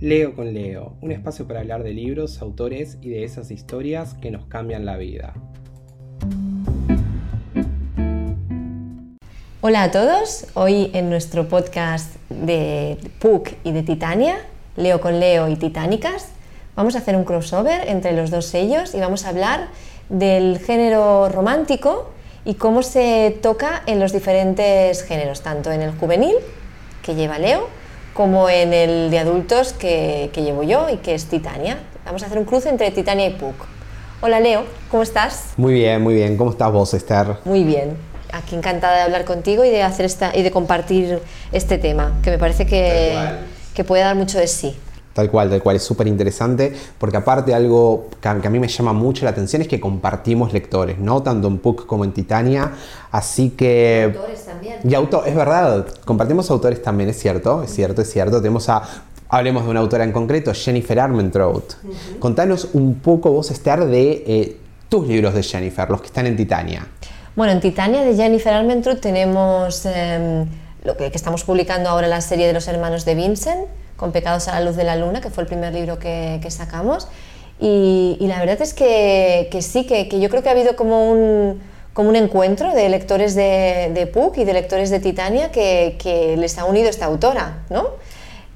Leo con Leo, un espacio para hablar de libros, autores y de esas historias que nos cambian la vida. Hola a todos, hoy en nuestro podcast de PUC y de Titania, Leo con Leo y Titánicas, vamos a hacer un crossover entre los dos sellos y vamos a hablar del género romántico y cómo se toca en los diferentes géneros, tanto en el juvenil, que lleva Leo, como en el de adultos que, llevo yo y que es Titania. Vamos a hacer un cruce entre Titania y Puck. Hola Leo, ¿cómo estás? Muy bien, muy bien. ¿Cómo estás vos, Esther? Muy bien. Aquí encantada de hablar contigo y de hacer esta y de compartir este tema, que me parece que, que puede dar mucho de sí. Tal cual, tal cual, es súper interesante, porque aparte algo que a, mí me llama mucho la atención es que compartimos lectores, ¿no? Tanto en Puck como en Titania, así que... Y autores también. Y auto, es verdad, compartimos autores también, es cierto, es cierto, es cierto. Tenemos a, hablemos de una autora en concreto, Jennifer Armentrout. Contanos un poco vos, Esther, de eh, tus libros de Jennifer, los que están en Titania. Bueno, en Titania de Jennifer Armentrout tenemos em, lo que, que estamos publicando ahora la serie de los hermanos de Vincent, con Pecados a la Luz de la Luna, que fue el primer libro que, sacamos. Y, la verdad es que, sí, que, yo creo que ha habido como un, como un encuentro de lectores de, de y de lectores de Titania que, les ha unido esta autora, ¿no?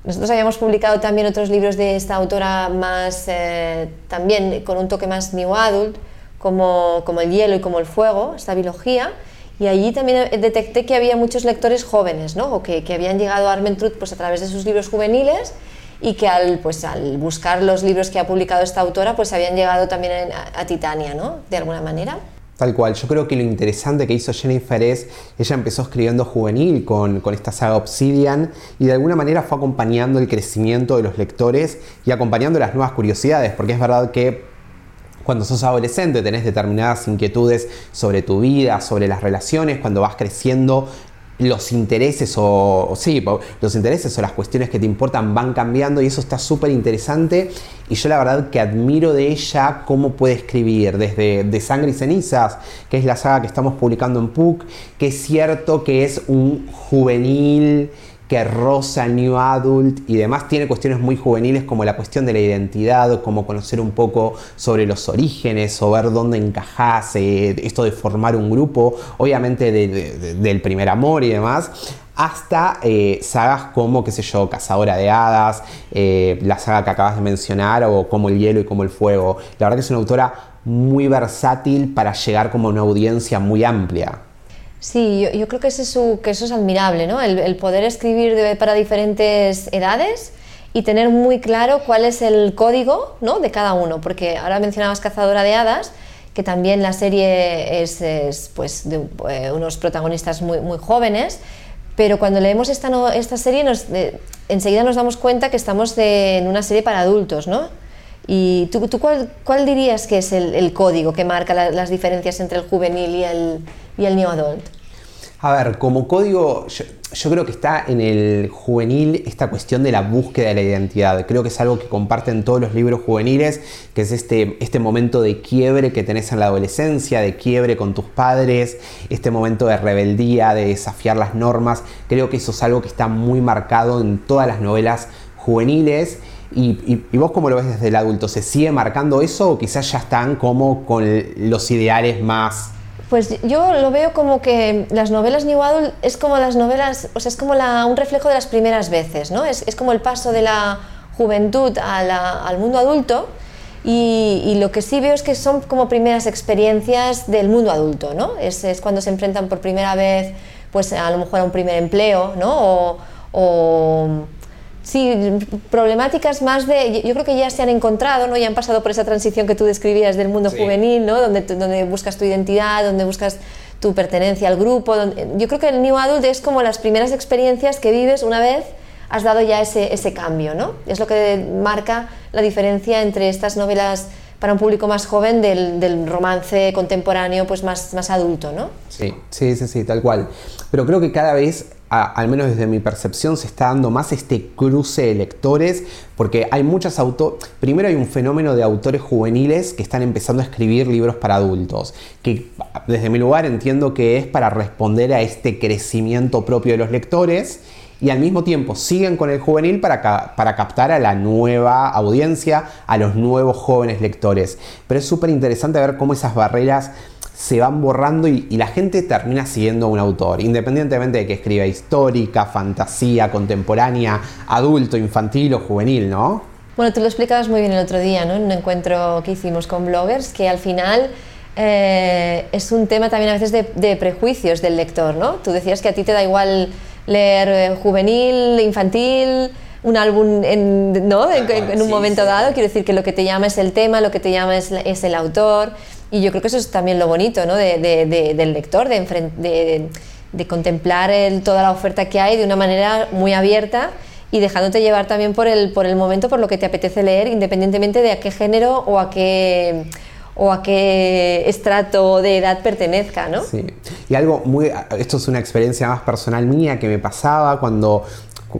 Nosotros habíamos publicado también otros libros de esta autora más, eh, también con un toque más new adult, como, como El hielo y como el fuego, esta biología, y allí también detecté que había muchos lectores jóvenes, ¿no? o que, que habían llegado a Armentrout pues, a través de sus libros juveniles y que al, pues, al buscar los libros que ha publicado esta autora, pues habían llegado también a, Titania, ¿no? De alguna manera. Tal cual, yo creo que lo interesante que hizo Jennifer es, ella empezó escribiendo juvenil con, con, esta saga Obsidian y de alguna manera fue acompañando el crecimiento de los lectores y acompañando las nuevas curiosidades, porque es verdad que cuando sos adolescente tenés determinadas inquietudes sobre tu vida, sobre las relaciones, cuando vas creciendo los intereses o, sí, los intereses o las cuestiones que te importan van cambiando y eso está súper interesante y yo la verdad que admiro de ella cómo puede escribir desde De Sangre y Cenizas, que es la saga que estamos publicando en PUC, que es cierto que es un juvenil que rosa New Adult y demás tiene cuestiones muy juveniles como la cuestión de la identidad, como conocer un poco sobre los orígenes o ver dónde encajás, eh, esto de formar un grupo, obviamente del primer amor y demás, hasta eh, sagas como, qué sé yo, Cazadora de Hadas, eh, la saga que acabas de mencionar, o como El Hielo y como El Fuego. La verdad que es una autora muy versátil para llegar como a una audiencia muy amplia. Sí, yo, creo que, eso es admirable, ¿no? El, poder escribir para diferentes edades y tener muy claro cuál es el código ¿no? de cada uno, porque ahora mencionabas Cazadora de Hadas, que también la serie es, pues, de eh, unos protagonistas muy, muy jóvenes, pero cuando leemos esta, esta serie nos, enseguida nos damos cuenta que estamos en una serie para adultos, ¿no? ¿Y tú, tú cuál, cuál, dirías que es el, código que marca las diferencias entre el juvenil y el, y el new adult? A ver, como código, yo, creo que está en el juvenil esta cuestión de la búsqueda de la identidad. Creo que es algo que comparten todos los libros juveniles, que es este, este momento de quiebre que tenés en la adolescencia, de quiebre con tus padres, este momento de rebeldía, de desafiar las normas. Creo que eso es algo que está muy marcado en todas las novelas juveniles. Y, vos cómo lo ves desde el adulto? ¿Se sigue marcando eso o quizás ya están como con los ideales más... Pues yo lo veo como que las novelas New Adult es como las novelas, o sea, es como un reflejo de las primeras veces, ¿no? Es, como el paso de la juventud al mundo adulto y, lo que sí veo es que son como primeras experiencias del mundo adulto, ¿no? Es, cuando se enfrentan por primera vez, pues a lo mejor a un primer empleo, ¿no? Sí, problemáticas más de, yo creo que ya se han encontrado, ¿no? ya han pasado por esa transición que tú describías del mundo juvenil, ¿no? donde, donde buscas tu identidad, donde buscas tu pertenencia al grupo. yo creo que el New Adult es como las primeras experiencias que vives una vez has dado ya ese, ese cambio. ¿no? Es lo que marca la diferencia entre estas novelas para un público más joven del, del, romance contemporáneo pues más, más adulto, ¿no? Sí, sí, sí, sí, tal cual. Pero creo que cada vez al menos desde mi percepción, se está dando más este cruce de lectores, porque hay muchas autores, primero hay un fenómeno de autores juveniles que están empezando a escribir libros para adultos, que desde mi lugar entiendo que es para responder a este crecimiento propio de los lectores, y al mismo tiempo siguen con el juvenil para, para captar a la nueva audiencia, a los nuevos jóvenes lectores. Pero es súper interesante ver cómo esas barreras se van borrando y, la gente termina siguiendo a un autor, independientemente de que escriba histórica, fantasía, contemporánea, adulto, infantil o juvenil, ¿no? Bueno, tú lo explicabas muy bien el otro día, ¿no? En un encuentro que hicimos con bloggers, que al final eh, es un tema también a veces de, prejuicios del lector, ¿no? Tú decías que a ti te da igual leer eh, juvenil, infantil, un álbum en, ¿no? en, un momento dado, quiero decir que lo que te llama es el tema, lo que te llama es, es el autor. Y yo creo que eso es también lo bonito ¿no? de, de, del lector, de, de contemplar el, toda la oferta que hay de una manera muy abierta y dejándote llevar también por el, por el momento, por lo que te apetece leer, independientemente de a qué género o a qué o a qué estrato de edad pertenezca, ¿no? Sí. Y algo muy, esto es una experiencia más personal mía que me pasaba cuando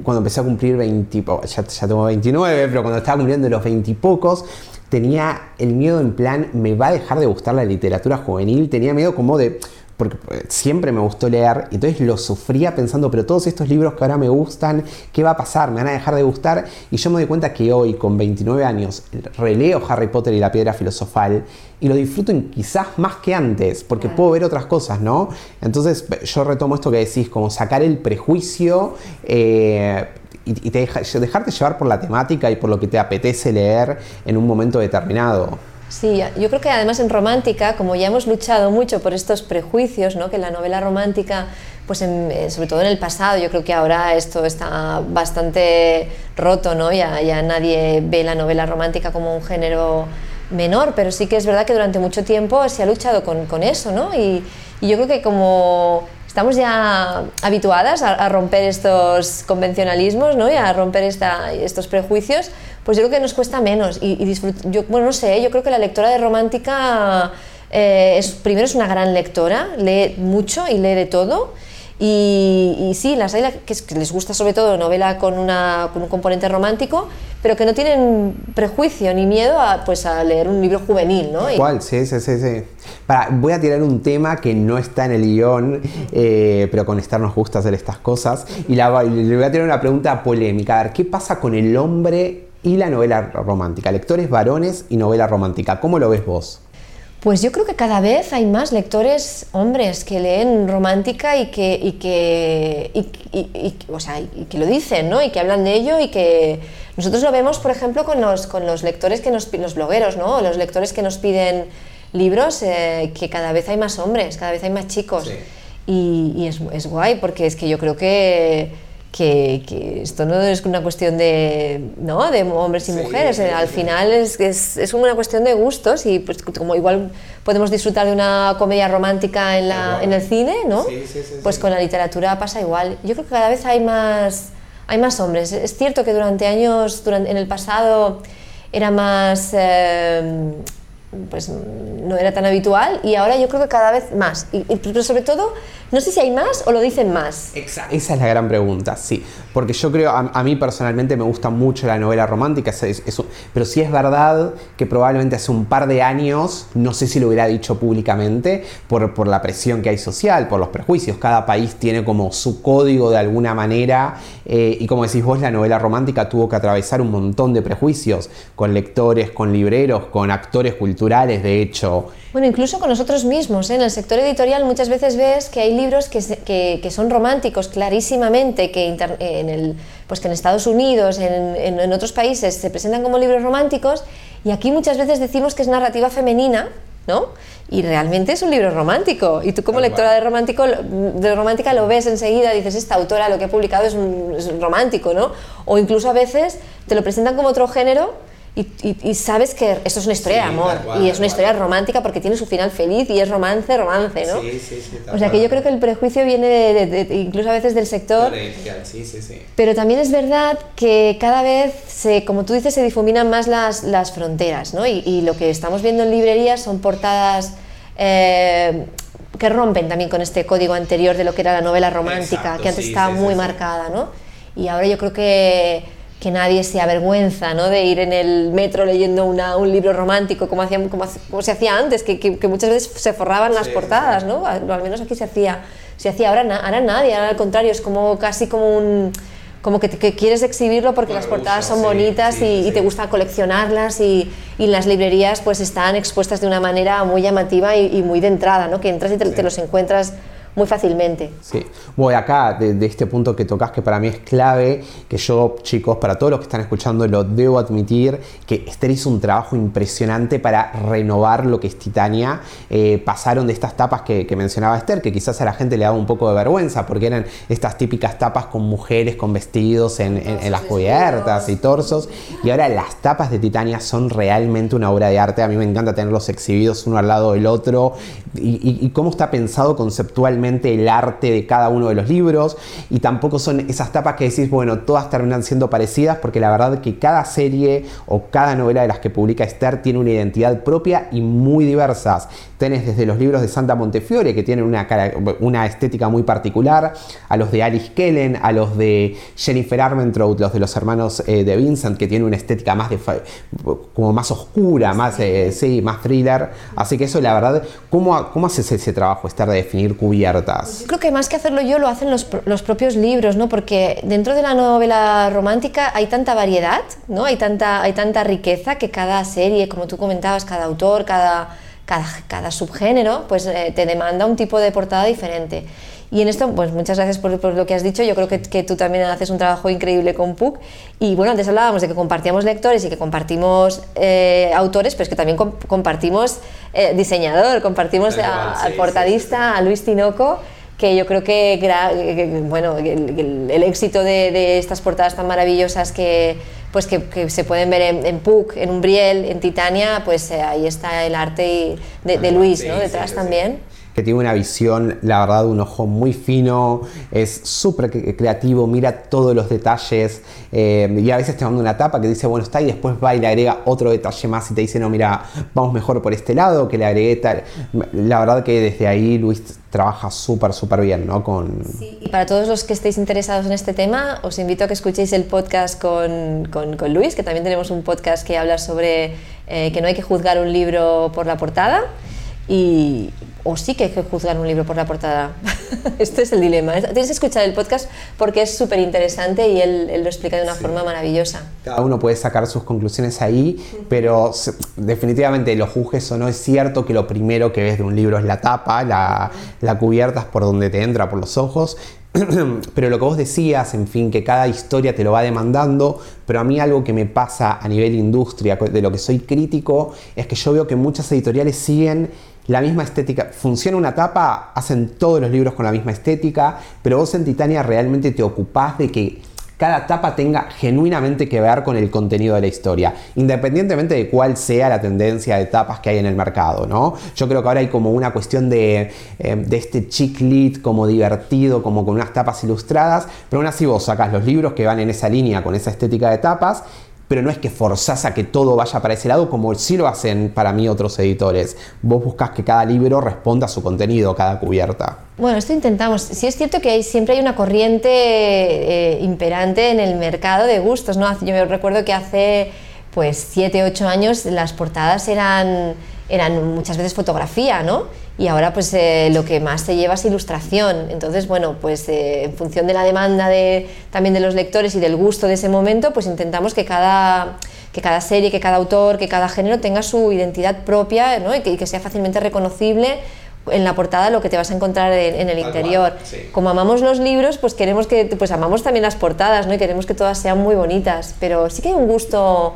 cuando empecé a cumplir 20, ya, ya tengo 29, pero cuando estaba cumpliendo los 20 y pocos, tenía el miedo en plan, me va a dejar de gustar la literatura juvenil, tenía miedo como de, porque eh, siempre me gustó leer, y entonces lo sufría pensando, pero todos estos libros que ahora me gustan, ¿qué va a pasar? ¿Me van a dejar de gustar? Y yo me doy cuenta que hoy, con 29 años, releo Harry Potter y la piedra filosofal y lo disfruto quizás más que antes, porque puedo ver otras cosas, ¿no? Entonces yo retomo esto que decís, como sacar el prejuicio. Eh, y, dejarte llevar por la temática y por lo que te apetece leer en un momento determinado. Sí, yo creo que además en romántica, como ya hemos luchado mucho por estos prejuicios, ¿no? que la novela romántica, pues eh, sobre todo en el pasado, yo creo que ahora esto está bastante roto, ¿no? ya, ya nadie ve la novela romántica como un género menor, pero sí que es verdad que durante mucho tiempo se ha luchado con, eso, ¿no? Y yo creo que como estamos ya habituadas a, romper estos convencionalismos ¿no? y a romper esta, estos prejuicios, pues yo creo que nos cuesta menos. Y, yo, bueno, no sé, yo creo que la lectora de romántica eh, es, primero es una gran lectora, lee mucho y lee de todo. Y, sí, las hay que, les gusta sobre todo novela con, una, con un componente romántico, pero que no tienen prejuicio ni miedo a, pues, a leer un libro juvenil, ¿no? ¿Cuál? Sí, sí, sí, sí. Para, voy a tirar un tema que no está en el guion, eh, pero con Esther nos gusta hacer estas cosas, y, le voy a tirar una pregunta polémica. A ver, ¿qué pasa con el hombre y la novela romántica? Lectores varones y novela romántica. ¿Cómo lo ves vos? Pues yo creo que cada vez hay más lectores hombres que leen romántica y que, y que, y, o sea, y que lo dicen, ¿no? Y que hablan de ello y que nosotros lo vemos, por ejemplo, con los, con los lectores que nos los blogueros, ¿no? Los lectores que nos piden libros, eh, que cada vez hay más hombres, cada vez hay más chicos. Y, es, es guay, porque es que yo creo que que, esto no es una cuestión de, ¿no? de hombres y mujeres, al final es, es, es, una cuestión de gustos y pues como igual podemos disfrutar de una comedia romántica en, la, en el cine, ¿no? pues con la literatura pasa igual. Yo creo que cada vez hay más, hay más hombres. Es cierto que durante años, durante, en el pasado, era más... Eh, pues no era tan habitual y ahora yo creo que cada vez más. Y, pero sobre todo, no sé si hay más o lo dicen más. Esa es la gran pregunta, sí. Porque yo creo, a, mí personalmente me gusta mucho la novela romántica, pero sí es verdad que probablemente hace un par de años, no sé si lo hubiera dicho públicamente, por, por la presión que hay social, por los prejuicios. Cada país tiene como su código de alguna manera eh, y como decís vos, la novela romántica tuvo que atravesar un montón de prejuicios con lectores, con libreros, con actores culturales de hecho. Bueno, incluso con nosotros mismos. ¿eh? En el sector editorial muchas veces ves que hay libros que, que, son románticos clarísimamente, que, en el, pues que en Estados Unidos, en, en, otros países se presentan como libros románticos y aquí muchas veces decimos que es narrativa femenina, ¿no? Y realmente es un libro romántico. Y tú como lectora de, romántico, de romántica lo ves enseguida, dices, esta autora lo que ha publicado es, un, es romántico, ¿no? O incluso a veces te lo presentan como otro género y, sabes que esto es una historia de amor y es una historia romántica porque tiene su final feliz y es romance, romance, ¿no? Sí, sí, sí. O sea que yo creo que el prejuicio viene de, incluso a veces del sector. Sí, sí, sí. Pero también es verdad que cada vez, se, como tú dices, se difuminan más las, las fronteras, ¿no? Y, lo que estamos viendo en librerías son portadas. Eh, que rompen también con este código anterior de lo que era la novela romántica, que antes estaba muy marcada, ¿no? Y ahora yo creo que que nadie se avergüenza ¿no? de ir en el metro leyendo una, un libro romántico como, hacía, como, se hacía antes, que, que, muchas veces se forraban las portadas, ¿no? al menos aquí se hacía, se hacía, ahora, ahora nadie, ahora al contrario, es como casi como un como que, quieres exhibirlo porque las portadas son bonitas y, te gusta coleccionarlas y, y, las librerías pues están expuestas de una manera muy llamativa y, muy de entrada, ¿no? que entras y te los encuentras muy fácilmente. Sí, voy acá de, este punto que tocas que para mí es clave, que yo chicos, para todos los que están escuchando, lo debo admitir, que Esther hizo un trabajo impresionante para renovar lo que es Titania. Eh, pasaron de estas tapas que, mencionaba Esther, que quizás a la gente le daba un poco de vergüenza, porque eran estas típicas tapas con mujeres con vestidos en, las cubiertas y torsos, y ahora las tapas de Titania son realmente una obra de arte. A mí me encanta tenerlos exhibidos uno al lado del otro, y cómo está pensado conceptualmente el arte de cada uno de los libros y tampoco son esas tapas que decís, bueno, todas terminan siendo parecidas porque la verdad que cada serie o cada novela de las que publica Esther tiene una identidad propia y muy diversas. Tenés desde los libros de Santa Montefiore que tienen una, una estética muy particular, a los de Alice Kellen, a los de Jennifer Armentrout, los de los hermanos eh, de Vincent que tienen una estética más de, como más oscura, más, eh, sí, más thriller. Así que eso la verdad, ¿cómo, cómo haces ese trabajo Esther de definir cubierta? Yo creo que más que hacerlo yo lo hacen los, los, propios libros, ¿no? Porque dentro de la novela romántica hay tanta variedad, ¿no? Hay tanta, hay tanta riqueza que cada serie, como tú comentabas, cada autor, cada, cada, cada subgénero, pues eh, te demanda un tipo de portada diferente. Y en esto, pues muchas gracias por, por lo que has dicho. Yo creo que, que, tú también haces un trabajo increíble con PUC. Y bueno, antes hablábamos de que compartíamos lectores y que compartimos eh, autores, pero es que también compartimos eh, diseñador, compartimos al portadista, a Luis Tinoco que yo creo que, bueno, el, éxito de, estas portadas tan maravillosas que, pues que, se pueden ver en, en, Puck, en Umbriel, en Titania, pues eh, ahí está el arte de, de Luis, ¿no? Detrás también que tiene una visión, la verdad, un ojo muy fino, es súper creativo, mira todos los detalles eh, y a veces te manda una tapa que dice, bueno, está y después va y le agrega otro detalle más y te dice, no, mira, vamos mejor por este lado, que le agregué tal. La verdad que desde ahí Luis trabaja súper, súper bien, ¿no? Con... y para todos los que estéis interesados en este tema, os invito a que escuchéis el podcast con, con, con Luis, que también tenemos un podcast que habla sobre eh, que no hay que juzgar un libro por la portada. Y, o sí que hay que juzgar un libro por la portada. este es el dilema. Tienes que escuchar el podcast porque es súper interesante y él, lo explica de una forma maravillosa. Cada uno puede sacar sus conclusiones ahí, pero definitivamente lo juzgues o no, es cierto que lo primero que ves de un libro es la tapa, la, la cubierta es por donde te entra, por los ojos, pero lo que vos decías, en fin, que cada historia te lo va demandando, pero a mí algo que me pasa a nivel industria, de lo que soy crítico, es que yo veo que muchas editoriales siguen la misma estética. Funciona una tapa, hacen todos los libros con la misma estética, pero vos en Titania realmente te ocupás de que cada tapa tenga genuinamente que ver con el contenido de la historia, independientemente de cuál sea la tendencia de tapas que hay en el mercado, ¿no? Yo creo que ahora hay como una cuestión de, eh, de este chick lit como divertido, como con unas tapas ilustradas, pero aún así vos sacas los libros que van en esa línea, con esa estética de tapas, pero no es que forzás a que todo vaya para ese lado como sí lo hacen para mí otros editores. Vos buscas que cada libro responda a su contenido, cada cubierta. Bueno, esto intentamos. Sí es cierto que hay, siempre hay una corriente eh, imperante en el mercado de gustos, ¿no? Yo recuerdo que hace pues 7, 8 años las portadas eran, eran muchas veces fotografía, ¿no? Y ahora pues eh, lo que más se lleva es ilustración. Entonces, bueno, pues eh, en función de la demanda de, también de los lectores y del gusto de ese momento, pues intentamos que cada, que cada serie, que cada autor, que cada género tenga su identidad propia ¿no? y, que, sea fácilmente reconocible en la portada lo que te vas a encontrar en, el interior. Como amamos los libros, pues queremos que, pues amamos también las portadas, ¿no? Y queremos que todas sean muy bonitas, pero sí que hay un gusto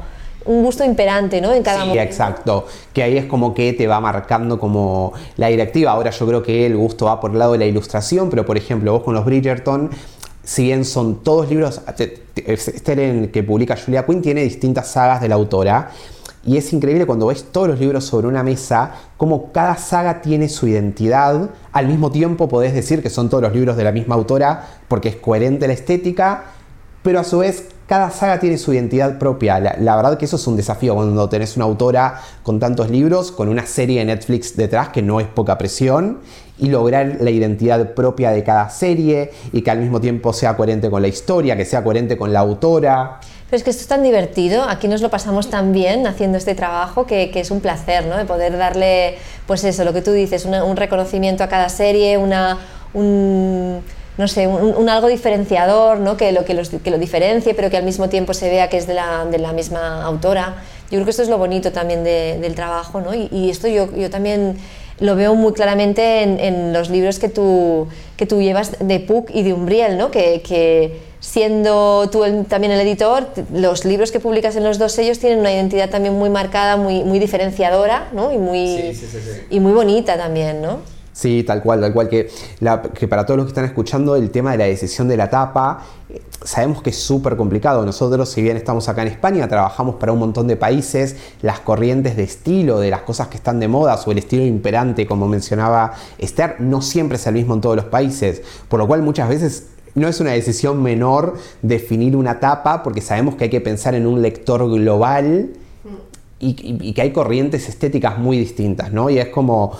un gusto imperante, ¿no? En cada sí, exacto. Que ahí es como que te va marcando como la directiva. Ahora yo creo que el gusto va por el lado de la ilustración, pero por ejemplo, vos con los Bridgerton, si bien son todos libros, este que publica Julia Quinn tiene distintas sagas de la autora. Y es increíble cuando ves todos los libros sobre una mesa, como cada saga tiene su identidad. Al mismo tiempo podés decir que son todos los libros de la misma autora porque es coherente la estética, pero a su vez cada saga tiene su identidad propia. La, verdad que eso es un desafío cuando tenés una autora con tantos libros, con una serie de Netflix detrás que no es poca presión, y lograr la identidad propia de cada serie y que al mismo tiempo sea coherente con la historia, que sea coherente con la autora. Pero es que esto es tan divertido, aquí nos lo pasamos tan bien haciendo este trabajo que, es un placer, ¿no? De poder darle, pues eso, lo que tú dices, un reconocimiento a cada serie, una, un no sé, un, algo diferenciador, ¿no? que, lo, que, que lo diferencie, pero que al mismo tiempo se vea que es de la, de la misma autora. Yo creo que esto es lo bonito también del trabajo, ¿no? y, esto yo, yo también lo veo muy claramente en, en, los libros que tú, que tú llevas de Puck y de Umbriel, ¿no? que, que siendo tú también el editor, los libros que publicas en los dos sellos tienen una identidad también muy marcada, muy, muy diferenciadora ¿no? y, muy, y muy bonita también. ¿no? Sí, tal cual, tal cual. Que, que, para todos los que están escuchando, el tema de la decisión de la tapa, eh, sabemos que es súper complicado. Nosotros, si bien estamos acá en España, trabajamos para un montón de países, las corrientes de estilo, de las cosas que están de moda, o el estilo imperante, como mencionaba Esther, no siempre es el mismo en todos los países. Por lo cual muchas veces no es una decisión menor definir una tapa, porque sabemos que hay que pensar en un lector global y, que hay corrientes estéticas muy distintas, ¿no? Y es como,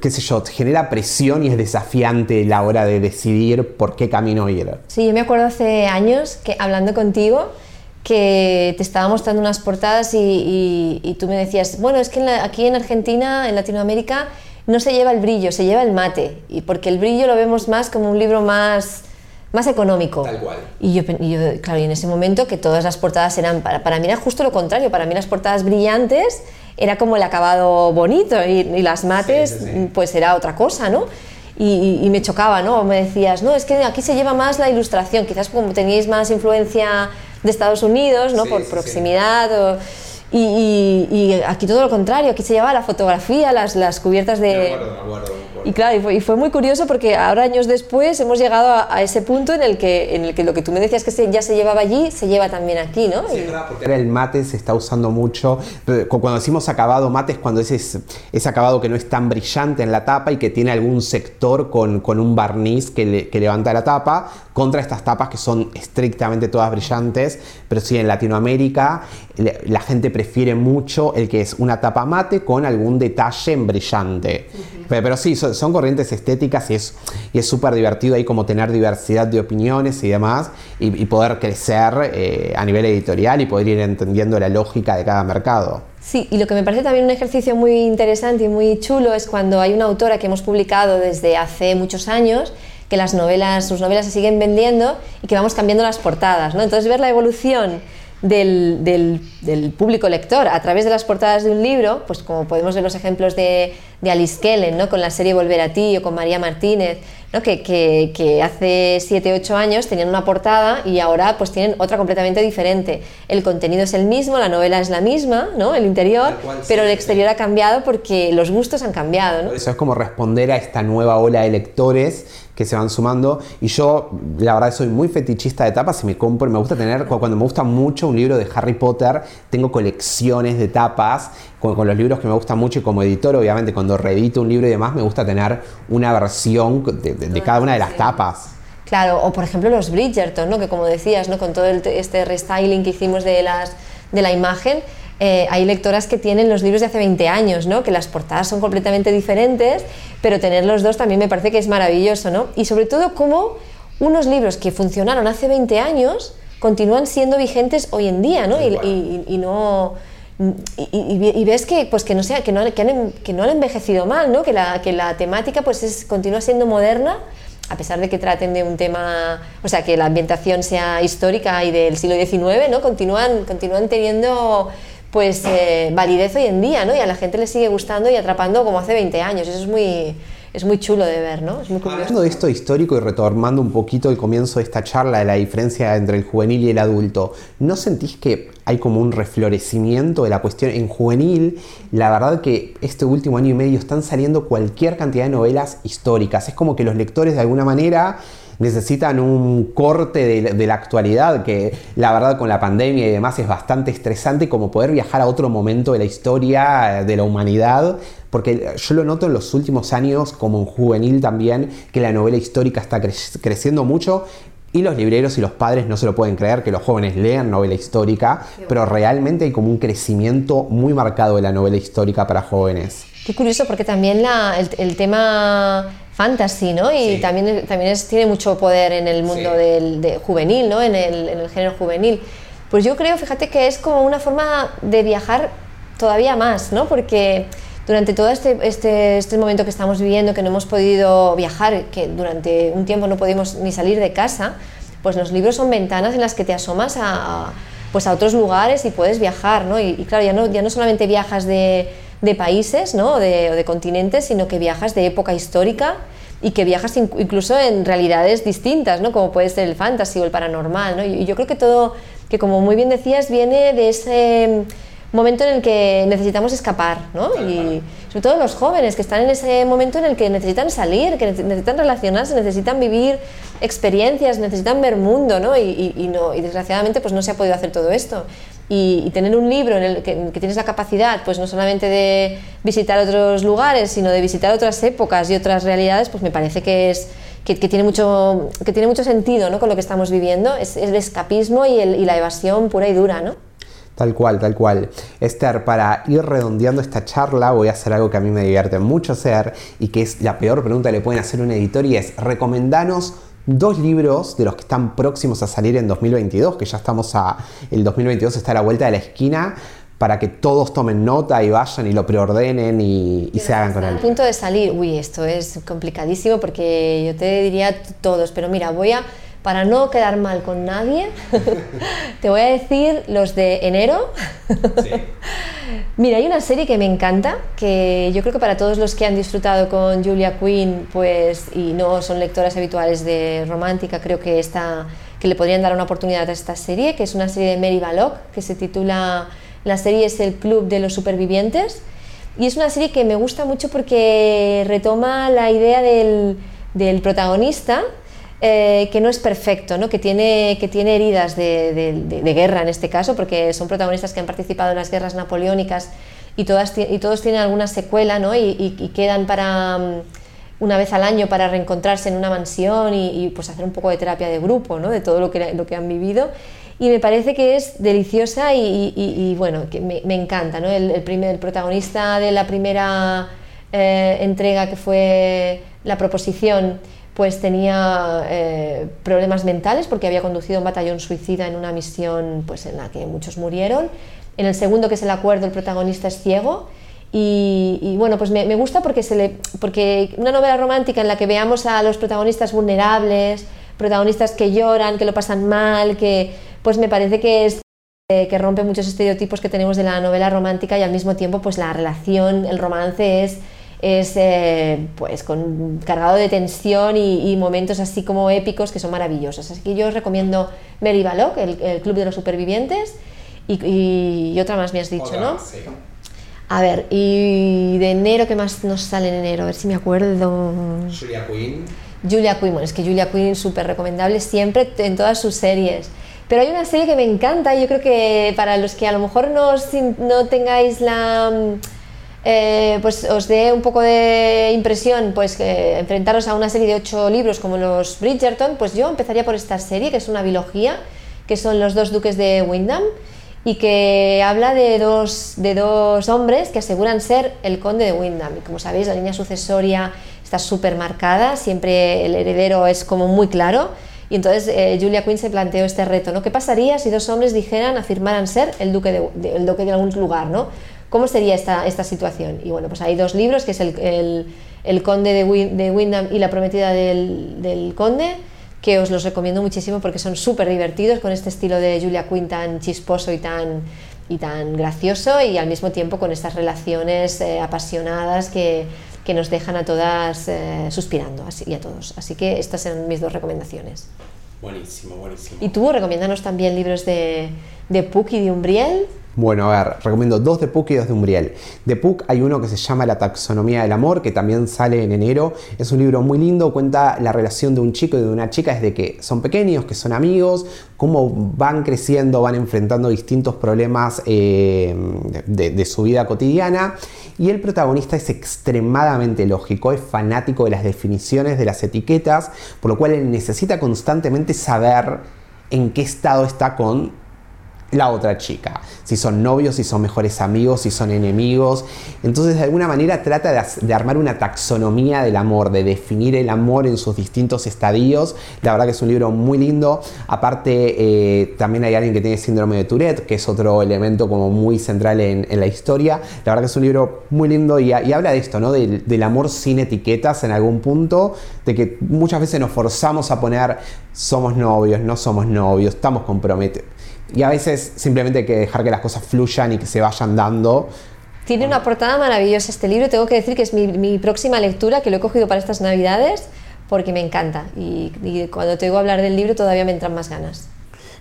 qué sé yo, genera presión y es desafiante la hora de decidir por qué camino ir. Sí, yo me acuerdo hace años que hablando contigo que te estaba mostrando unas portadas y, tú me decías, bueno, es que aquí en Argentina, en Latinoamérica, no se lleva el brillo, se lleva el mate, y porque el brillo lo vemos más como un libro más más económico. Tal cual. Y yo, claro, y en ese momento que todas las portadas eran, para, para, mí era justo lo contrario, para mí las portadas brillantes era como el acabado bonito y, las mates pues era otra cosa, ¿no? Y, me chocaba, ¿no? Me decías, no, es que aquí se lleva más la ilustración, quizás como tenéis más influencia de Estados Unidos, ¿no? Por proximidad o, y, aquí todo lo contrario, aquí se lleva la fotografía, las, las cubiertas de... de, acuerdo, de acuerdo. Y claro, y fue, muy curioso porque ahora años después hemos llegado a, ese punto en el, que, en el que lo que tú me decías que ya se llevaba allí, se lleva también aquí, ¿no? Sí, porque el mate se está usando mucho. Cuando decimos acabado mate es cuando es ese, acabado que no es tan brillante en la tapa y que tiene algún sector con, con un barniz que, que levanta la tapa, contra estas tapas que son estrictamente todas brillantes. Pero sí, en Latinoamérica la gente prefiere mucho el que es una tapa mate con algún detalle en brillante. pero, sí, son, corrientes estéticas y es y es súper divertido ahí como tener diversidad de opiniones y demás y, poder crecer eh, a nivel editorial y poder ir entendiendo la lógica de cada mercado. Sí, y lo que me parece también un ejercicio muy interesante y muy chulo es cuando hay una autora que hemos publicado desde hace muchos años que las novelas, sus novelas se siguen vendiendo y que vamos cambiando las portadas, ¿no? Entonces ver la evolución del, del, público lector a través de las portadas de un libro, pues como podemos ver los ejemplos de, de Alice Kellen, ¿no? con la serie Volver a ti o con María Martínez, ¿no? que, que, que, hace 7, 8 años tenían una portada y ahora pues tienen otra completamente diferente. El contenido es el mismo, la novela es la misma, ¿no? el interior, pero el exterior ha cambiado porque los gustos han cambiado. ¿no? Eso es como responder a esta nueva ola de lectores que se van sumando. Y yo, la verdad, soy muy fetichista de tapas y me compro, me gusta tener, cuando me gusta mucho un libro de Harry Potter, tengo colecciones de tapas con, los libros que me gustan mucho y como editor, obviamente, cuando reedito un libro y demás, me gusta tener una versión de, cada una de las tapas. Claro, o por ejemplo los Bridgerton, ¿no? que como decías, ¿no? con todo este restyling que hicimos de, las, de la imagen, eh, hay lectoras que tienen los libros de hace 20 años, ¿no? que las portadas son completamente diferentes, pero tener los dos también me parece que es maravilloso. ¿no? Y sobre todo cómo unos libros que funcionaron hace 20 años continúan siendo vigentes hoy en día ¿no? Y, no... Y, ves que, pues que, no sea, que, no, que, han, que no han envejecido mal, ¿no? que, la, que la temática pues es, continúa siendo moderna a pesar de que traten de un tema, o sea, que la ambientación sea histórica y del siglo XIX, ¿no? Continúan, continúan teniendo pues eh, validez hoy en día, ¿no? Y a la gente le sigue gustando y atrapando como hace 20 años. Eso es muy, es muy chulo de ver, ¿no? Es muy. Hablando de esto histórico y retomando un poquito el comienzo de esta charla de la diferencia entre el juvenil y el adulto, ¿no sentís que hay como un reflorecimiento de la cuestión en juvenil? La verdad que este último año y medio están saliendo cualquier cantidad de novelas históricas. Es como que los lectores de alguna manera necesitan un corte de, la actualidad que la verdad con la pandemia y demás es bastante estresante como poder viajar a otro momento de la historia eh, de la humanidad porque yo lo noto en los últimos años como en juvenil también que la novela histórica está creciendo mucho y los libreros y los padres no se lo pueden creer que los jóvenes lean novela histórica, pero realmente hay como un crecimiento muy marcado de la novela histórica para jóvenes. Qué curioso, porque también el tema fantasy, ¿no? Y también, también tiene mucho poder en el mundo del juvenil, ¿no? En el, en el, género juvenil. Pues yo creo, fíjate que es como una forma de viajar todavía más, ¿no? Porque durante todo este, este, este, momento que estamos viviendo, que no hemos podido viajar, que durante un tiempo no pudimos ni salir de casa, pues los libros son ventanas en las que te asomas a, pues a otros lugares y puedes viajar, ¿no? Y, claro, ya no, ya no solamente viajas de, de países ¿no? o, de, o de continentes, sino que viajas de época histórica y que viajas incluso en realidades distintas, ¿no? como puede ser el fantasy o el paranormal. ¿no? Y yo creo que todo, que como muy bien decías, viene de ese momento en el que necesitamos escapar, ¿no? Y sobre todo los jóvenes que están en ese momento en el que necesitan salir, que necesitan relacionarse, necesitan vivir experiencias, necesitan ver mundo, ¿no? Y, no, y desgraciadamente pues no se ha podido hacer todo esto. Y, tener un libro en el que, tienes la capacidad, pues no solamente de visitar otros lugares, sino de visitar otras épocas y otras realidades, pues me parece que es que, tiene, mucho, que tiene mucho sentido ¿no? con lo que estamos viviendo, es, el escapismo y, y la evasión pura y dura, ¿no? Tal cual, tal cual. Esther, para ir redondeando esta charla voy a hacer algo que a mí me divierte mucho hacer y que es la peor pregunta que le pueden hacer a un editor y es recomendanos dos libros de los que están próximos a salir en 2022, que ya estamos a... el 2022 está a la vuelta de la esquina, para que todos tomen nota y vayan y lo preordenen y, se hagan con él. A punto de salir, uy, esto es complicadísimo porque yo te diría todos, pero mira, voy a para no quedar mal con nadie, te voy a decir los de enero. Mira, hay una serie que me encanta, que yo creo que para todos los que han disfrutado con Julia Quinn, pues, y no son lectoras habituales de romántica, creo que, esta, que le podrían dar una oportunidad a esta serie, que es una serie de Mary Balog, que se titula, la serie es El Club de los Supervivientes, y es una serie que me gusta mucho porque retoma la idea del, del protagonista, eh, que no es perfecto, ¿no? Que, tiene, que tiene heridas de, guerra en este caso, porque son protagonistas que han participado en las guerras napoleónicas y, todas, y todos tienen alguna secuela ¿no? y, quedan para mm, una vez al año para reencontrarse en una mansión y, pues hacer un poco de terapia de grupo ¿no? de todo lo que, lo que han vivido. Y me parece que es deliciosa y, bueno, que me, encanta. ¿no? El, primer, protagonista de la primera eh, entrega que fue la proposición pues tenía eh, problemas mentales porque había conducido un batallón suicida en una misión pues, en la que muchos murieron. En el segundo, que es el acuerdo, el protagonista es ciego. Y, bueno, pues me, gusta porque, se le, porque una novela romántica en la que veamos a los protagonistas vulnerables, protagonistas que lloran, que lo pasan mal, que pues me parece que es eh, que rompe muchos estereotipos que tenemos de la novela romántica y al mismo tiempo pues la relación, el romance es es eh, pues con, cargado de tensión y, momentos así como épicos que son maravillosos. Así que yo os recomiendo Mary Balog, el, Club de los Supervivientes, y, otra más me has dicho, ¿no? A ver, y de enero, ¿qué más nos sale en enero? A ver si me acuerdo. Julia Quinn. Julia Quinn, bueno, es que Julia Quinn es súper recomendable siempre en todas sus series. Pero hay una serie que me encanta y yo creo que para los que a lo mejor no, no tengáis la eh, pues os dé un poco de impresión pues enfrentaros a una serie de ocho libros como los Bridgerton, pues yo empezaría por esta serie que es una biología, que son los dos duques de Wyndham y que habla de dos, de dos hombres que aseguran ser el conde de Wyndham. Y como sabéis, la línea sucesoria está súper marcada, siempre el heredero es como muy claro. Y entonces eh, Julia Quinn se planteó este reto, ¿no? ¿Qué pasaría si dos hombres dijeran, afirmaran ser el duque de, el duque de algún lugar, ¿no? ¿Cómo sería esta, esta situación? Y bueno, pues hay dos libros, que es el, el, Conde de, de, Wyndham y La Prometida del, del, Conde, que os los recomiendo muchísimo porque son súper divertidos con este estilo de Julia Quinn tan chisposo y tan, y tan gracioso y al mismo tiempo con estas relaciones eh, apasionadas que, que, nos dejan a todas eh, suspirando así, y a todos. Así que estas son mis dos recomendaciones. Buenísimo, buenísimo. ¿Y tú recomiéndanos también libros de, de Puck y de Umbriel? Bueno, a ver, recomiendo dos de Puck y dos de Umbriel. De Puck hay uno que se llama La taxonomía del amor, que también sale en enero. Es un libro muy lindo, cuenta la relación de un chico y de una chica desde que son pequeños, que son amigos, cómo van creciendo, van enfrentando distintos problemas eh, de, su vida cotidiana. Y el protagonista es extremadamente lógico, es fanático de las definiciones, de las etiquetas, por lo cual él necesita constantemente saber en qué estado está con la otra chica. Si son novios, si son mejores amigos, si son enemigos. Entonces, de alguna manera trata de, armar una taxonomía del amor, de definir el amor en sus distintos estadios. La verdad que es un libro muy lindo. Aparte, eh, también hay alguien que tiene síndrome de Tourette, que es otro elemento como muy central en, la historia. La verdad que es un libro muy lindo y, habla de esto, ¿no? Del, del amor sin etiquetas en algún punto, de que muchas veces nos forzamos a poner somos novios, no somos novios, estamos comprometidos y a veces simplemente hay que dejar que las cosas fluyan y que se vayan dando. Tiene una portada maravillosa este libro, tengo que decir que es mi, próxima lectura, que lo he cogido para estas navidades, porque me encanta. Y, cuando te oigo hablar del libro todavía me entran más ganas.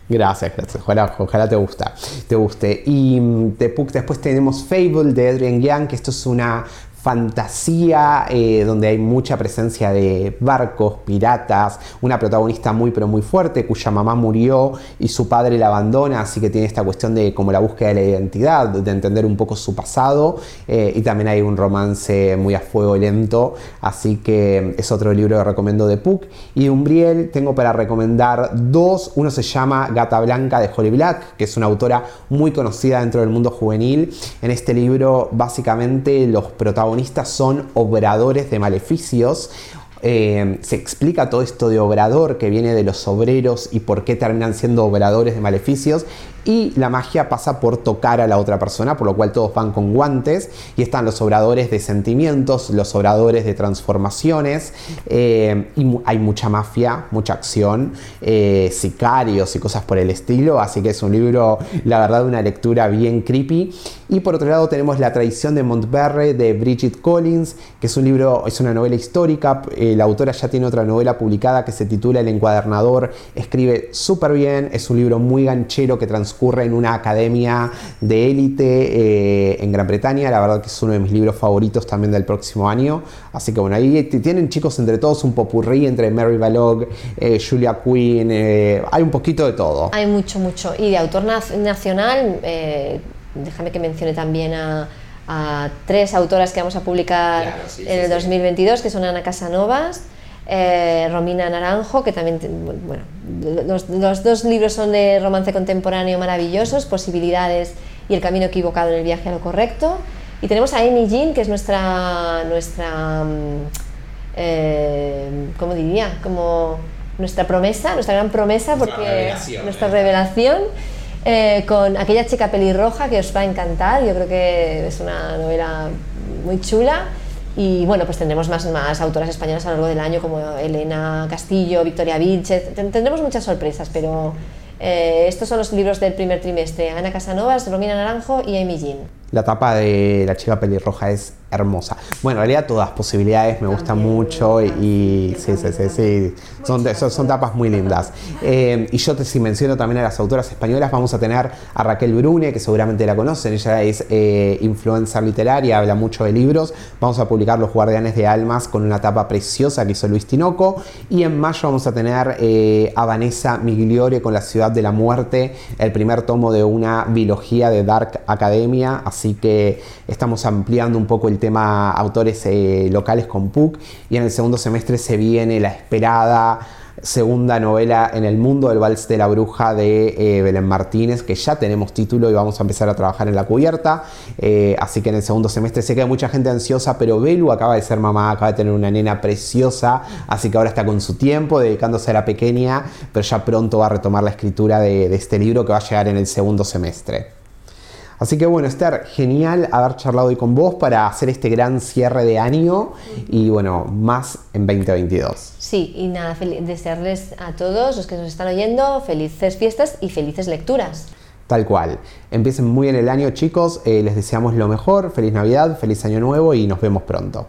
Gracias, gracias. Ojalá, te, gusta, te guste. Y mm, después tenemos Fable de Adrian Young, que esto es una fantasía eh, donde hay mucha presencia de barcos, piratas, una protagonista muy pero muy fuerte cuya mamá murió y su padre la abandona, así que tiene esta cuestión de como la búsqueda de la identidad, de entender un poco su pasado eh, y también hay un romance muy a fuego lento, así que es otro libro que recomiendo de Puck. Y de Umbriel tengo para recomendar dos, uno se llama Gata Blanca de Holly Black, que es una autora muy conocida dentro del mundo juvenil, en este libro básicamente los protagonistas son obradores de maleficios. Eh, se explica todo esto de obrador que viene de los obreros y por qué terminan siendo obradores de maleficios y la magia pasa por tocar a la otra persona, por lo cual todos van con guantes y están los obradores de sentimientos, los obradores de transformaciones eh, y hay mucha mafia, mucha acción, eh, sicarios y cosas por el estilo, así que es un libro, la verdad, una lectura bien creepy. Y por otro lado tenemos La traición de Montberre de Bridget Collins, que es un libro, es una novela histórica, eh, la autora ya tiene otra novela publicada que se titula El encuadernador, escribe súper bien, es un libro muy ganchero que transcurre en una academia de élite eh, en Gran Bretaña. La verdad que es uno de mis libros favoritos también del próximo año. Así que bueno, ahí tienen chicos entre todos un popurrí entre Mary Balog, eh, Julia Quinn, eh, hay un poquito de todo. Hay mucho, mucho. Y de autor nacional, déjame que mencione también a, tres autoras que vamos a publicar en el 2022, que son Ana Casanovas. Eh, Romina Naranjo, que también, bueno, los, dos libros son de romance contemporáneo maravillosos, Posibilidades y El camino equivocado en el viaje a lo correcto. Y tenemos a Amy Jean, que es nuestra, nuestra mm, eh, ¿cómo diría? Como nuestra promesa, nuestra gran promesa, porque nuestra revelación. Eh, con aquella chica pelirroja que os va a encantar, yo creo que es una novela muy chula. Y bueno, pues tendremos más, más autoras españolas a lo largo del año como Elena Castillo, Victoria Vilchez, tendremos muchas sorpresas, pero eh, estos son los libros del primer trimestre, Ana Casanovas, Romina Naranjo y Amy Jean. La tapa de La chica pelirroja es hermosa. Bueno, en realidad todas posibilidades me gustan mucho y, sí, sí, sí, sí, son, son, tapas muy lindas. Eh, y yo te, si menciono también a las autoras españolas, vamos a tener a Raquel Brune, que seguramente la conocen, ella es eh, influencer literaria, habla mucho de libros. Vamos a publicar Los Guardianes de Almas con una tapa preciosa que hizo Luis Tinoco. Y en mayo vamos a tener eh, a Vanessa Migliore con La Ciudad de la Muerte, el primer tomo de una biología de Dark Academia, así que estamos ampliando un poco el tema autores eh, locales con PUC y en el segundo semestre se viene la esperada segunda novela en el mundo del vals de la bruja de eh, Belén Martínez, que ya tenemos título y vamos a empezar a trabajar en la cubierta. Eh, así que en el segundo semestre sé que hay mucha gente ansiosa, pero Belu acaba de ser mamá, acaba de tener una nena preciosa, así que ahora está con su tiempo, dedicándose a la pequeña, pero ya pronto va a retomar la escritura de este libro que va a llegar en el segundo semestre. Así que bueno, Esther, genial haber charlado hoy con vos para hacer este gran cierre de año y bueno, más en 2022. Sí, y nada, desearles a todos los que nos están oyendo felices fiestas y felices lecturas. Tal cual. Empiecen muy bien el año chicos, eh, les deseamos lo mejor, feliz Navidad, feliz Año Nuevo y nos vemos pronto.